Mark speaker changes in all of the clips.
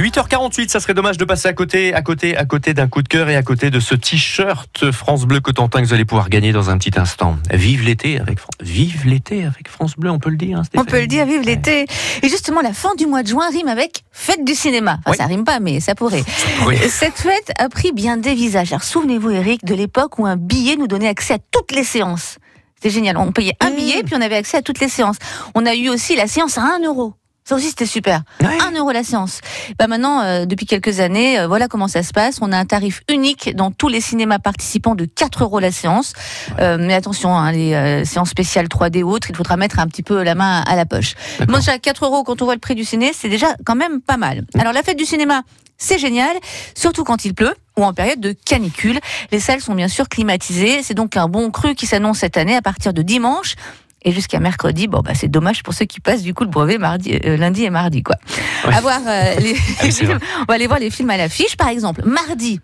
Speaker 1: 8h48, ça serait dommage de passer à côté, à côté, à côté d'un coup de cœur et à côté de ce t-shirt France Bleu Cotentin que vous allez pouvoir gagner dans un petit instant. Vive l'été avec Fran- Vive l'été avec France Bleu, on peut le dire. hein,
Speaker 2: On peut le dire, vive l'été. Et justement, la fin du mois de juin rime avec fête du cinéma. Enfin,
Speaker 1: Oui.
Speaker 2: Ça rime pas, mais ça pourrait.
Speaker 1: Oui.
Speaker 2: Cette fête a pris bien des visages. Alors, souvenez-vous, Eric, de l'époque où un billet nous donnait accès à toutes les séances. C'était génial. On payait un
Speaker 1: Mmh.
Speaker 2: billet, puis on avait accès à toutes les séances. On a eu aussi la séance à 1 euro. Ça aussi, c'était super. 1 euro la séance. Bah maintenant, euh, depuis quelques années, euh, voilà comment ça se passe. On a un tarif unique dans tous les cinémas participants de 4 euros la séance. Euh, mais attention, hein, les euh, séances spéciales 3D ou autres, il faudra mettre un petit peu la main à la poche. Moi, déjà 4 euros quand on voit le prix du ciné, c'est déjà quand même pas mal. Alors la fête du cinéma, c'est génial, surtout quand il pleut ou en période de canicule. Les salles sont bien sûr climatisées. C'est donc un bon cru qui s'annonce cette année à partir de dimanche. Et jusqu'à mercredi, bon bah c'est dommage pour ceux qui passent du coup le brevet mardi, euh, lundi et mardi quoi.
Speaker 1: Ouais.
Speaker 2: À voir euh, les,
Speaker 1: Ah
Speaker 2: films. On va aller voir les films à l'affiche. Par exemple, mardi,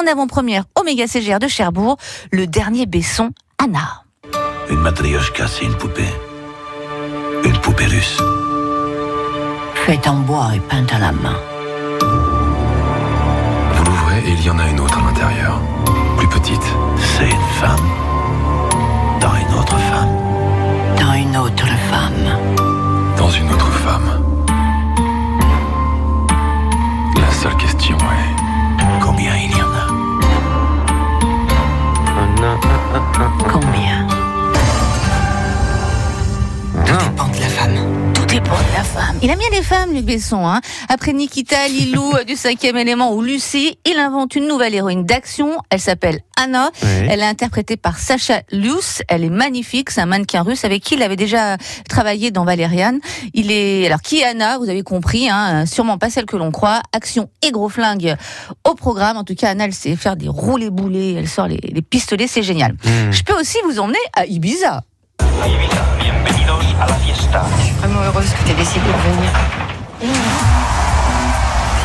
Speaker 2: en avant-première au méga CGR de Cherbourg, le dernier Besson, Anna.
Speaker 3: Une matrioshka, c'est une poupée. Une poupée russe.
Speaker 4: faite en bois et peinte à la main.
Speaker 5: Vous l'ouvrez et il y en a une autre à l'intérieur. Plus petite.
Speaker 3: C'est une femme. Dans une autre femme.
Speaker 4: Dans une autre femme.
Speaker 3: Il
Speaker 2: aime bien les femmes, Luc Besson. Hein. Après Nikita, Lilou euh, du cinquième élément ou Lucie, il invente une nouvelle héroïne d'action. Elle s'appelle Anna. Elle est interprétée par Sacha Luce. Elle est magnifique. C'est un mannequin russe avec qui il avait déjà travaillé dans Valériane. Il est alors qui est Anna? Vous avez compris. Hein, sûrement pas celle que l'on croit. Action et gros flingue au programme. En tout cas, Anna, elle sait faire des roulés boulets. Elle sort les, les pistolets. C'est génial.
Speaker 1: Mmh.
Speaker 2: Je peux aussi vous emmener à Ibiza.
Speaker 4: Vraiment heureuse que tu aies décidé de venir.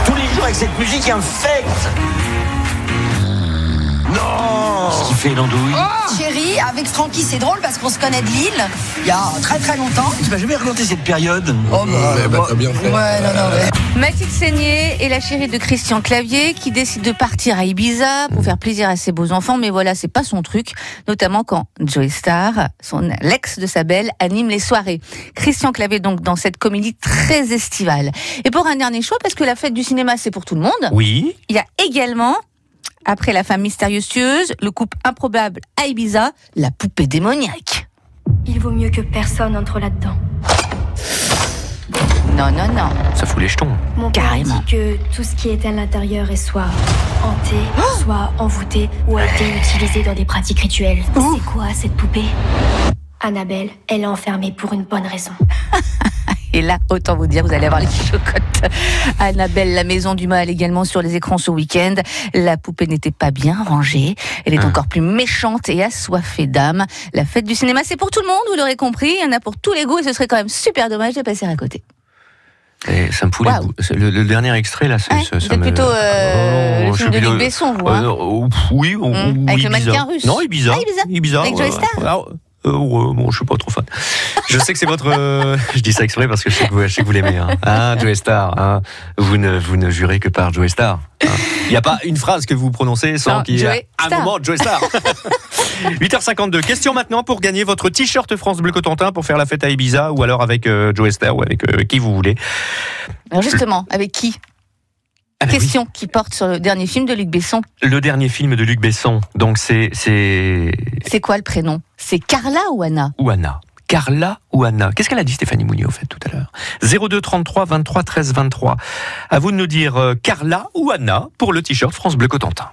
Speaker 6: Tous les jours avec cette musique infecte. Non
Speaker 3: Fait, l'andouille
Speaker 7: Chérie, avec Francky, c'est drôle parce qu'on se connaît de Lille il y a très très longtemps.
Speaker 6: Tu m'as jamais raconté cette période
Speaker 7: Oh bah,
Speaker 5: t'as bien fait.
Speaker 7: Ouais, non, non, ouais.
Speaker 2: Mathilde Seigné est la chérie de Christian Clavier qui décide de partir à Ibiza pour faire plaisir à ses beaux enfants, mais voilà, c'est pas son truc, notamment quand Joey Star, son l'ex de sa belle, anime les soirées. Christian Clavier donc dans cette comédie très estivale. Et pour un dernier choix, parce que la fête du cinéma c'est pour tout le monde,
Speaker 1: Oui.
Speaker 2: il y a également après la femme mystérieuse, le couple improbable à Ibiza, la poupée démoniaque.
Speaker 8: Il vaut mieux que personne entre là-dedans.
Speaker 2: Non, non, non.
Speaker 1: Ça fout les jetons.
Speaker 8: Mon père
Speaker 2: Carrément.
Speaker 8: dit que tout ce qui est à l'intérieur est soit hanté, soit envoûté ou a été utilisé dans des pratiques rituelles. C'est quoi cette poupée? Annabelle, elle est enfermée pour une bonne raison.
Speaker 2: Et là, autant vous dire, vous allez avoir les chocottes. Annabelle, la maison du mal également sur les écrans ce week-end. La poupée n'était pas bien rangée. Elle est
Speaker 1: Hein.
Speaker 2: encore plus méchante et assoiffée d'âme. La fête du cinéma, c'est pour tout le monde, vous l'aurez compris. Il y en a pour tous les goûts et ce serait quand même super dommage de passer à côté.
Speaker 1: Et ça me fout les Le, le dernier extrait, là, c'est
Speaker 2: Ouais,
Speaker 1: me-
Speaker 2: plutôt euh,
Speaker 1: Oh,
Speaker 2: le film de Luc Besson, vous.
Speaker 1: Euh,
Speaker 2: hein
Speaker 1: oh, oui, ou-
Speaker 2: Hum,
Speaker 1: ou
Speaker 2: avec le
Speaker 1: Ibiza.
Speaker 2: mannequin russe.
Speaker 1: Non, Ibiza.
Speaker 2: Ah, Ibiza. Avec
Speaker 1: ouais.
Speaker 2: Joey Star.
Speaker 1: Alors, euh, bon, je suis pas trop fan. Je sais que c'est votre. euh, je dis ça exprès parce que je sais que vous, je sais que vous l'aimez. Hein. Hein, Star. Hein. Vous ne, vous ne jurez que par Joey Star. hein. Il n'y a pas une phrase que vous prononcez sans qu'il y ait un
Speaker 2: Star.
Speaker 1: moment Joey Star. 8h52. Question maintenant pour gagner votre t-shirt France Bleu Cotentin pour faire la fête à Ibiza ou alors avec euh, Star ou avec euh, qui vous voulez.
Speaker 2: Alors justement, avec qui?
Speaker 1: Ah bah oui.
Speaker 2: Question qui porte sur le dernier film de Luc Besson.
Speaker 1: Le dernier film de Luc Besson. Donc c'est c'est
Speaker 2: C'est quoi le prénom? C'est Carla ou Anna?
Speaker 1: Ou Anna. Carla ou Anna Qu'est-ce qu'elle a dit Stéphanie Mounier au fait tout à l'heure? 02 33 23 13 23. À vous de nous dire euh, Carla ou Anna pour le t-shirt France Bleu Cotentin.